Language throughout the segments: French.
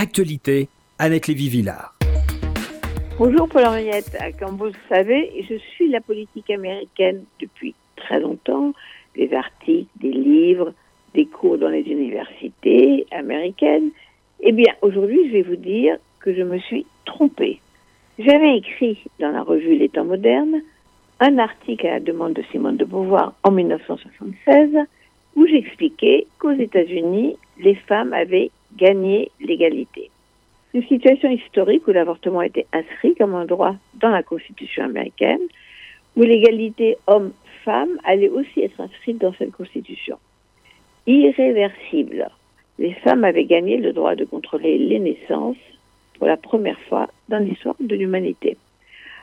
Actualité, Annette Lévy-Villard. Bonjour Paul-Henriette. Comme vous le savez, je suis la politique américaine depuis très longtemps. Des articles, des livres, des cours dans les universités américaines. Eh bien, aujourd'hui, je vais vous dire que je me suis trompée. J'avais écrit dans la revue Les Temps modernes un article à la demande de Simone de Beauvoir en 1976 où j'expliquais qu'aux États-Unis, les femmes avaient gagné l'égalité. Une situation historique où l'avortement était inscrit comme un droit dans la Constitution américaine, où l'égalité homme-femme allait aussi être inscrite dans cette Constitution. Irréversible, les femmes avaient gagné le droit de contrôler les naissances pour la première fois dans l'histoire de l'humanité.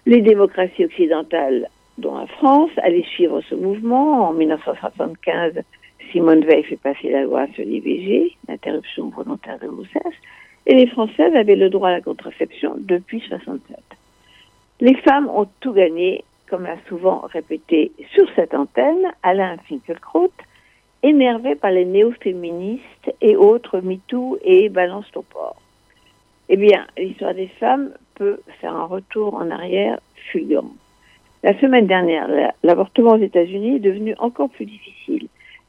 Les démocraties occidentales, dont la France, allaient suivre ce mouvement. En 1975, Simone Veil fait passer la loi sur l'IVG, l'interruption volontaire de grossesse, et les Françaises avaient le droit à la contraception depuis 67. Les femmes ont tout gagné, comme l'a souvent répété sur cette antenne Alain Finkielkraut, énervé par les néo-féministes et autres MeToo et Balance ton port. Eh bien, l'histoire des femmes peut faire un retour en arrière fulgurant. La semaine dernière, l'avortement aux États-Unis est devenu encore plus difficile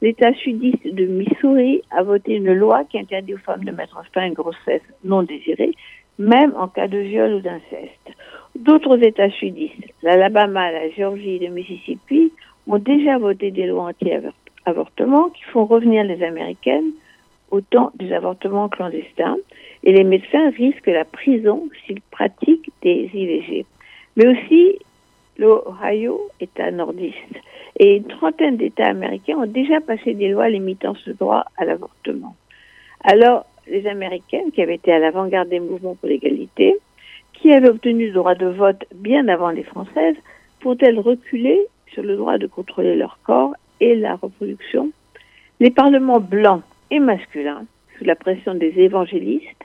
l'État sudiste de Missouri a voté une loi qui interdit aux femmes de mettre fin à une grossesse non désirée, même en cas de viol ou d'inceste. D'autres États sudistes, l'Alabama, la Géorgie et le Mississippi, ont déjà voté des lois anti-avortement qui font revenir les Américaines au temps des avortements clandestins et les médecins risquent la prison s'ils pratiquent des IVG. Mais aussi l'Ohio, État nordiste, et une trentaine d'États américains ont déjà passé des lois limitant ce droit à l'avortement. Alors, les Américaines, qui avaient été à l'avant-garde des mouvements pour l'égalité, qui avaient obtenu le droit de vote bien avant les Françaises, vont-elles reculer sur le droit de contrôler leur corps et la reproduction? Les parlements blancs et masculins, sous la pression des évangélistes,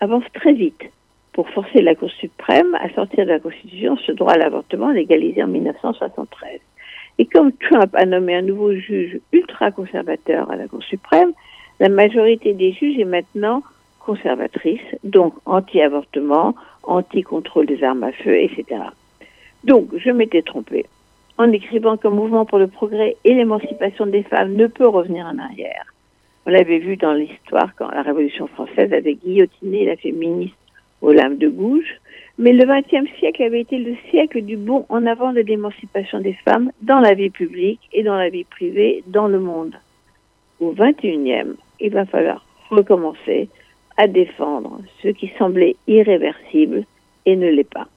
avancent très vite pour forcer la Cour suprême à sortir de la Constitution ce droit à l'avortement légalisé en 1973. Et comme Trump a nommé un nouveau juge ultra-conservateur à la Cour suprême, la majorité des juges est maintenant conservatrice, donc anti-avortement, anti-contrôle des armes à feu, etc. Donc, je m'étais trompée en écrivant qu'un mouvement pour le progrès et l'émancipation des femmes ne peut revenir en arrière. On l'avait vu dans l'histoire quand la Révolution française avait guillotiné la féministe lames de gouge, mais le XXe siècle avait été le siècle du bon en avant de l'émancipation des femmes dans la vie publique et dans la vie privée dans le monde. Au XXIe, il va falloir recommencer à défendre ce qui semblait irréversible et ne l'est pas.